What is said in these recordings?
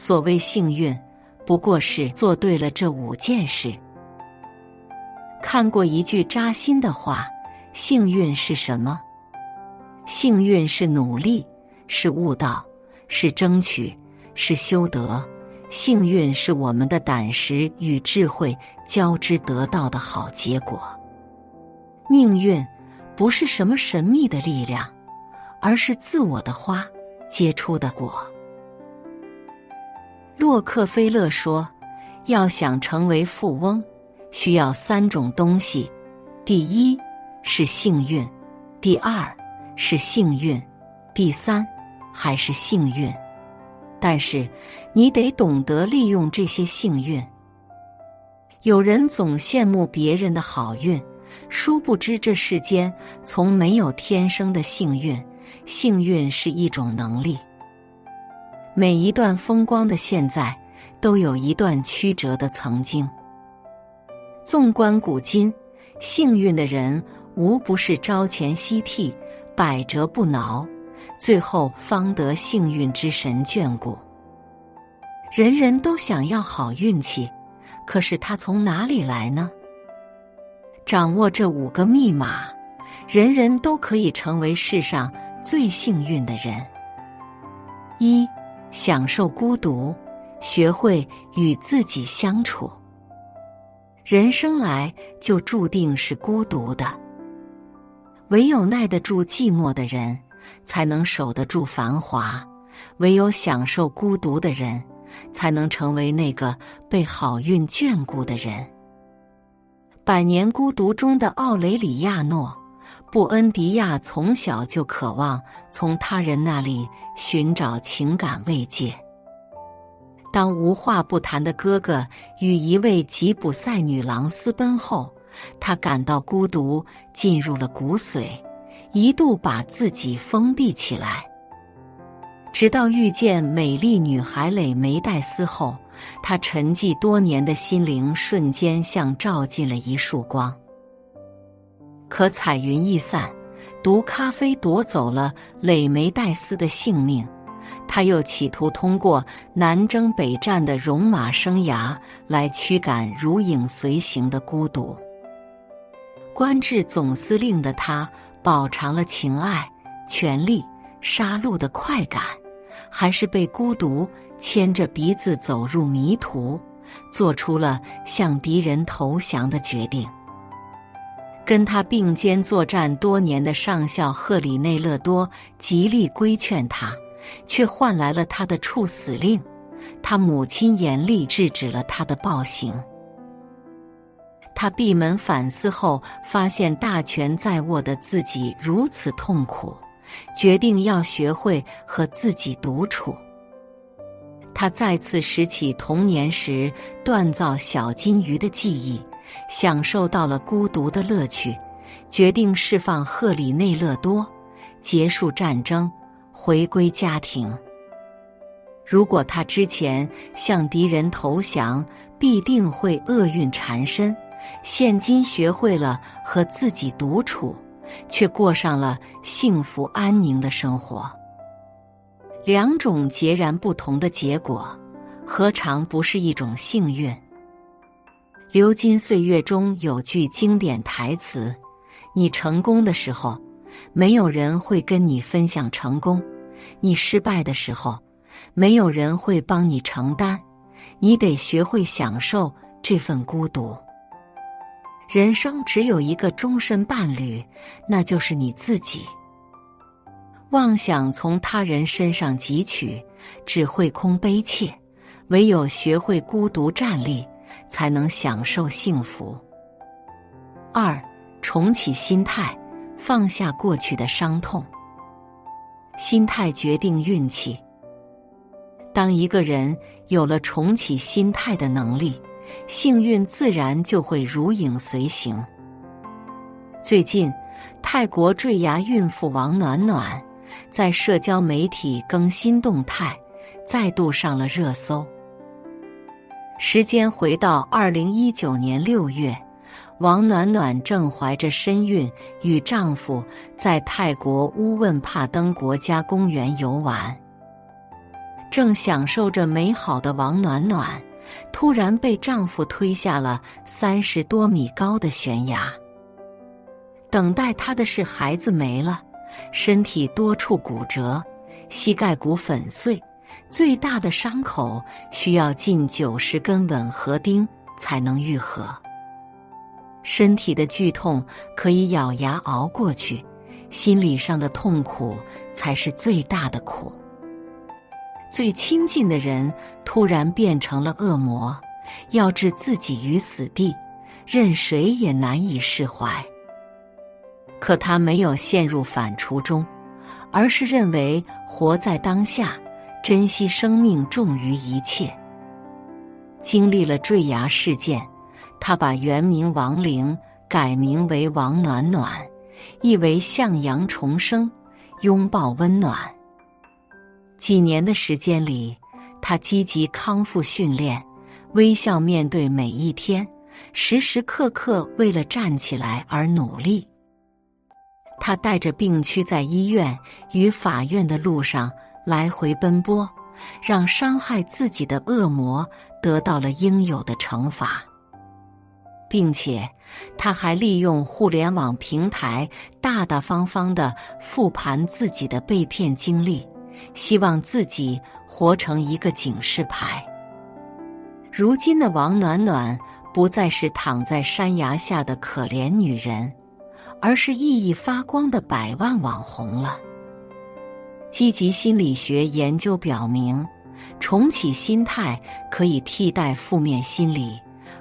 所谓幸运，不过是做对了这五件事。看过一句扎心的话：幸运是什么？幸运是努力，是悟道，是争取，是修德。幸运是我们的胆识与智慧交织得到的好结果。命运不是什么神秘的力量，而是自我的花结出的果。洛克菲勒说：“要想成为富翁，需要三种东西：第一是幸运，第二是幸运，第三还是幸运。但是你得懂得利用这些幸运。有人总羡慕别人的好运。”殊不知，这世间从没有天生的幸运，幸运是一种能力。每一段风光的现在，都有一段曲折的曾经。纵观古今，幸运的人无不是朝前夕替，百折不挠，最后方得幸运之神眷顾。人人都想要好运气，可是它从哪里来呢？掌握这五个密码，人人都可以成为世上最幸运的人。一、享受孤独，学会与自己相处。人生来就注定是孤独的，唯有耐得住寂寞的人，才能守得住繁华；唯有享受孤独的人，才能成为那个被好运眷顾的人。《百年孤独》中的奥雷里亚诺·布恩迪亚从小就渴望从他人那里寻找情感慰藉。当无话不谈的哥哥与一位吉普赛女郎私奔后，他感到孤独进入了骨髓，一度把自己封闭起来。直到遇见美丽女孩蕾梅黛丝后。他沉寂多年的心灵瞬间像照进了一束光。可彩云易散，毒咖啡夺走了蕾梅黛丝的性命。他又企图通过南征北战的戎马生涯来驱赶如影随形的孤独。官至总司令的他，饱尝了情爱、权力、杀戮的快感。还是被孤独牵着鼻子走入迷途，做出了向敌人投降的决定。跟他并肩作战多年的上校赫里内勒多极力规劝他，却换来了他的处死令。他母亲严厉制止了他的暴行。他闭门反思后，发现大权在握的自己如此痛苦。决定要学会和自己独处。他再次拾起童年时锻造小金鱼的记忆，享受到了孤独的乐趣。决定释放赫里内勒多，结束战争，回归家庭。如果他之前向敌人投降，必定会厄运缠身。现今学会了和自己独处。却过上了幸福安宁的生活。两种截然不同的结果，何尝不是一种幸运？流金岁月中有句经典台词：“你成功的时候，没有人会跟你分享成功；你失败的时候，没有人会帮你承担。你得学会享受这份孤独。”人生只有一个终身伴侣，那就是你自己。妄想从他人身上汲取，只会空悲切；唯有学会孤独站立，才能享受幸福。二，重启心态，放下过去的伤痛。心态决定运气。当一个人有了重启心态的能力。幸运自然就会如影随形。最近，泰国坠崖孕妇王暖暖在社交媒体更新动态，再度上了热搜。时间回到二零一九年六月，王暖暖正怀着身孕，与丈夫在泰国乌汶帕登国家公园游玩。正享受着美好的王暖暖，突然被丈夫推下了三十多米高的悬崖。等待她的是孩子没了，身体多处骨折，膝盖骨粉碎，最大的伤口需要近九十根吻合钉才能愈合。身体的剧痛可以咬牙熬过去，心理上的痛苦才是最大的苦。最亲近的人突然变成了恶魔，要置自己于死地，任谁也难以释怀。可他没有陷入反刍中，而是认为活在当下，珍惜生命重于一切。经历了坠崖事件。他把原名王玲改名为王暖暖，意为向阳重生，拥抱温暖。几年的时间里，他积极康复训练，微笑面对每一天，时时刻刻为了站起来而努力。他带着病躯在医院与法院的路上来回奔波，让伤害自己的恶魔得到了应有的惩罚。并且，他还利用互联网平台大大方方的复盘自己的被骗经历，希望自己活成一个警示牌。如今的王暖暖不再是躺在山崖下的可怜女人，而是熠熠发光的百万网红了。积极心理学研究表明，重启心态可以替代负面心理。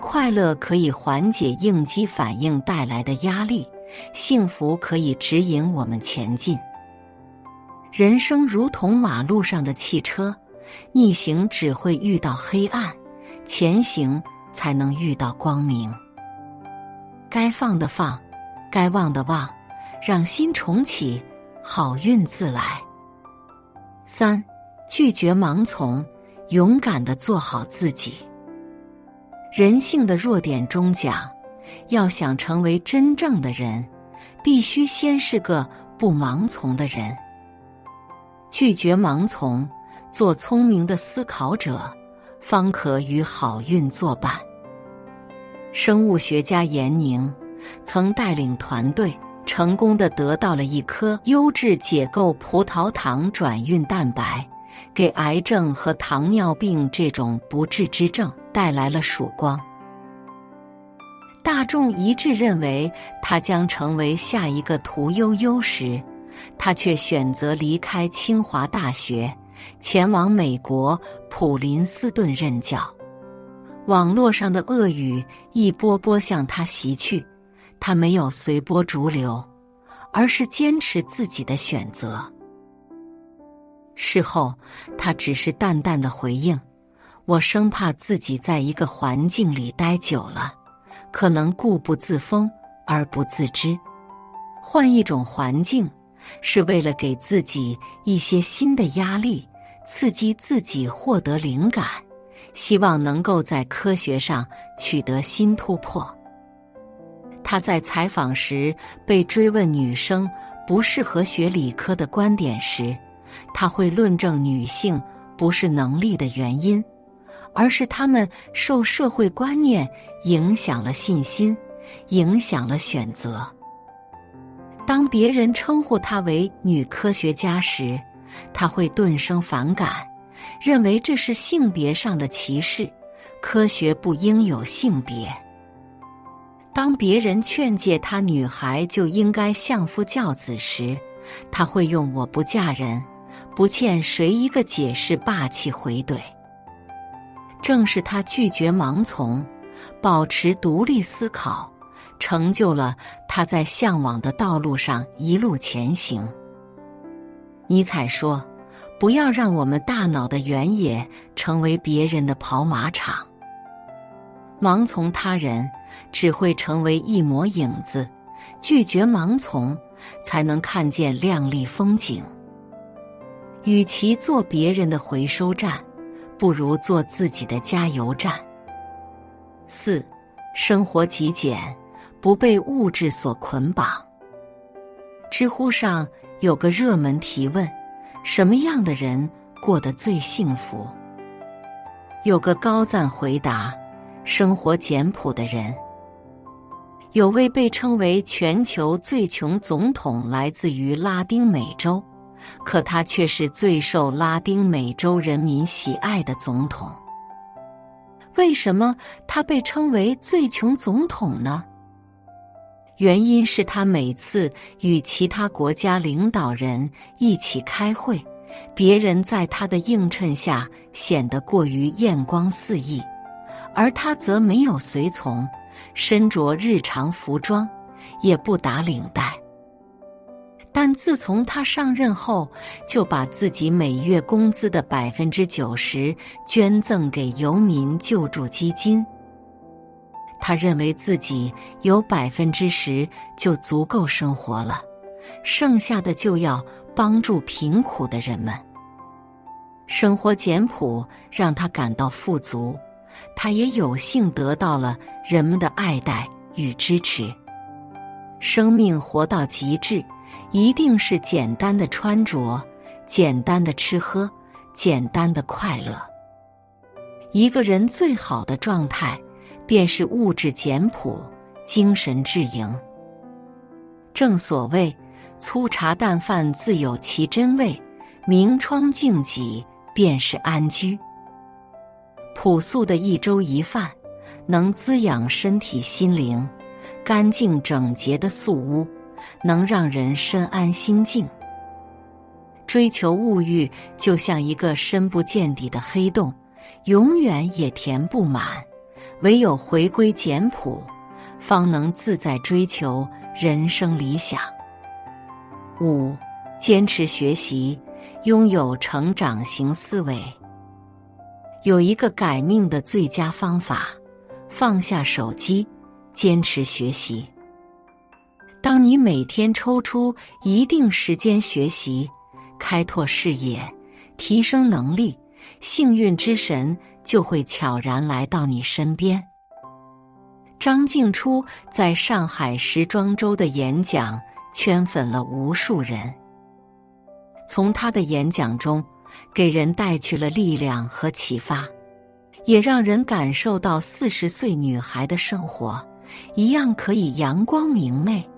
快乐可以缓解应激反应带来的压力，幸福可以指引我们前进。人生如同马路上的汽车，逆行只会遇到黑暗，前行才能遇到光明。该放的放，该忘的忘，让心重启，好运自来。三，拒绝盲从，勇敢的做好自己。人性的弱点中讲，要想成为真正的人，必须先是个不盲从的人。拒绝盲从，做聪明的思考者，方可与好运作伴。生物学家严宁曾带领团队，成功的得到了一颗优质解构葡萄糖转运蛋白，给癌症和糖尿病这种不治之症。带来了曙光。大众一致认为他将成为下一个屠呦呦时，他却选择离开清华大学，前往美国普林斯顿任教。网络上的恶语一波波向他袭去，他没有随波逐流，而是坚持自己的选择。事后，他只是淡淡的回应。我生怕自己在一个环境里待久了，可能固步自封而不自知。换一种环境，是为了给自己一些新的压力，刺激自己获得灵感，希望能够在科学上取得新突破。他在采访时被追问女生不适合学理科的观点时，他会论证女性不是能力的原因。而是他们受社会观念影响了信心，影响了选择。当别人称呼她为女科学家时，她会顿生反感，认为这是性别上的歧视，科学不应有性别。当别人劝诫她女孩就应该相夫教子时，她会用“我不嫁人，不欠谁一个解释”霸气回怼。正是他拒绝盲从，保持独立思考，成就了他在向往的道路上一路前行。尼采说：“不要让我们大脑的原野成为别人的跑马场。盲从他人，只会成为一抹影子；拒绝盲从，才能看见亮丽风景。与其做别人的回收站。”不如做自己的加油站。四，生活极简，不被物质所捆绑。知乎上有个热门提问：什么样的人过得最幸福。有个高赞回答：生活简朴的人。有位被称为全球最穷总统，来自于拉丁美洲，可他却是最受拉丁美洲人民喜爱的总统。为什么他被称为最穷总统呢？原因是他每次与其他国家领导人一起开会，别人在他的映衬下显得过于艳光四溢，而他则没有随从，身着日常服装，也不打领带。但自从他上任后，就把自己每月工资的百分之九十捐赠给游民救助基金。他认为自己有百分之十就足够生活了，剩下的就要帮助贫苦的人们。生活简朴让他感到富足，他也有幸得到了人们的爱戴与支持。生命活到极致。一定是简单的穿着，简单的吃喝，简单的快乐。一个人最好的状态，便是物质简朴，精神致盈。正所谓粗茶淡饭自有其真味，明窗净几便是安居。朴素的一粥一饭，能滋养身体心灵；干净整洁的素屋。能让人身安心静。追求物欲就像一个深不见底的黑洞，永远也填不满。唯有回归简朴，方能自在追求人生理想。五、坚持学习，拥有成长型思维。有一个改命的最佳方法：放下手机，坚持学习。当你每天抽出一定时间学习、开拓视野、提升能力，幸运之神就会悄然来到你身边。张静初在上海时装周的演讲圈粉了无数人，从他的演讲中，给人带去了力量和启发，也让人感受到四十岁女孩的生活一样可以阳光明媚。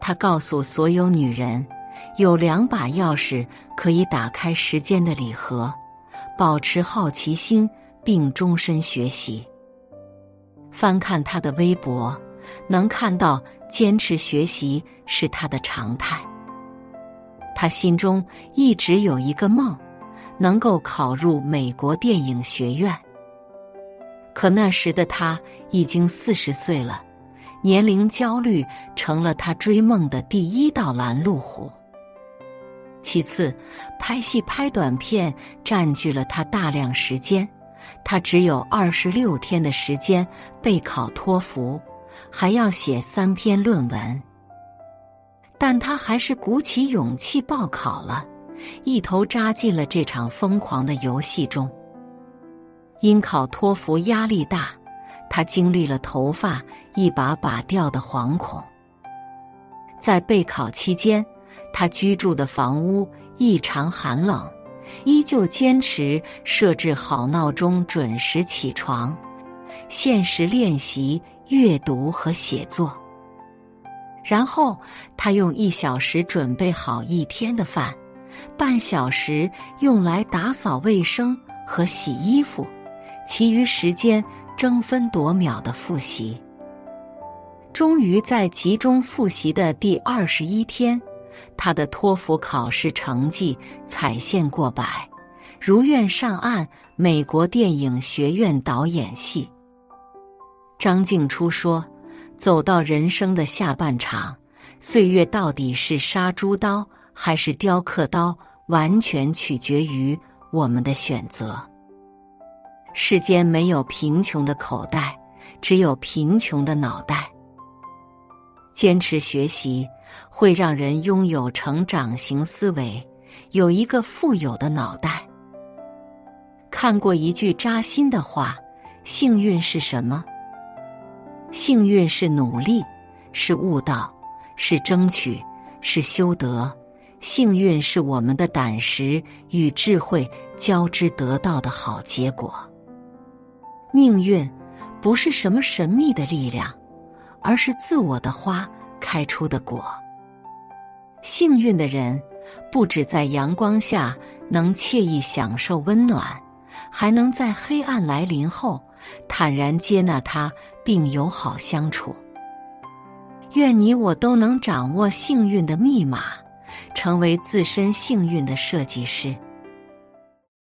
他告诉所有女人，有两把钥匙可以打开时间的礼盒：保持好奇心，并终身学习。翻看他的微博，能看到坚持学习是他的常态。他心中一直有一个梦，能够考入美国电影学院。可那时的他已经四十岁了。年龄焦虑成了他追梦的第一道拦路虎。其次，拍戏拍短片占据了他大量时间，他只有二十六天的时间备考托福，还要写三篇论文。但他还是鼓起勇气报考了，一头扎进了这场疯狂的游戏中。因考托福压力大。他经历了头发一把把掉的惶恐，在备考期间，他居住的房屋异常寒冷，依旧坚持设置好闹钟，准时起床，限时练习阅读和写作。然后，他用一小时准备好一天的饭，半小时用来打扫卫生和洗衣服，其余时间。争分夺秒的复习，终于在集中复习的第二十一天，他的托福考试成绩踩线过百，如愿上岸美国电影学院导演系。张静初说：“走到人生的下半场，岁月到底是杀猪刀还是雕刻刀，完全取决于我们的选择。”世间没有贫穷的口袋，只有贫穷的脑袋。坚持学习会让人拥有成长型思维，有一个富有的脑袋。看过一句扎心的话：幸运是什么？幸运是努力，是悟道，是争取，是修德。幸运是我们的胆识与智慧交织得到的好结果。命运不是什么神秘的力量，而是自我的花开出的果。幸运的人不止在阳光下能惬意享受温暖，还能在黑暗来临后坦然接纳它，并友好相处。愿你我都能掌握幸运的密码，成为自身幸运的设计师。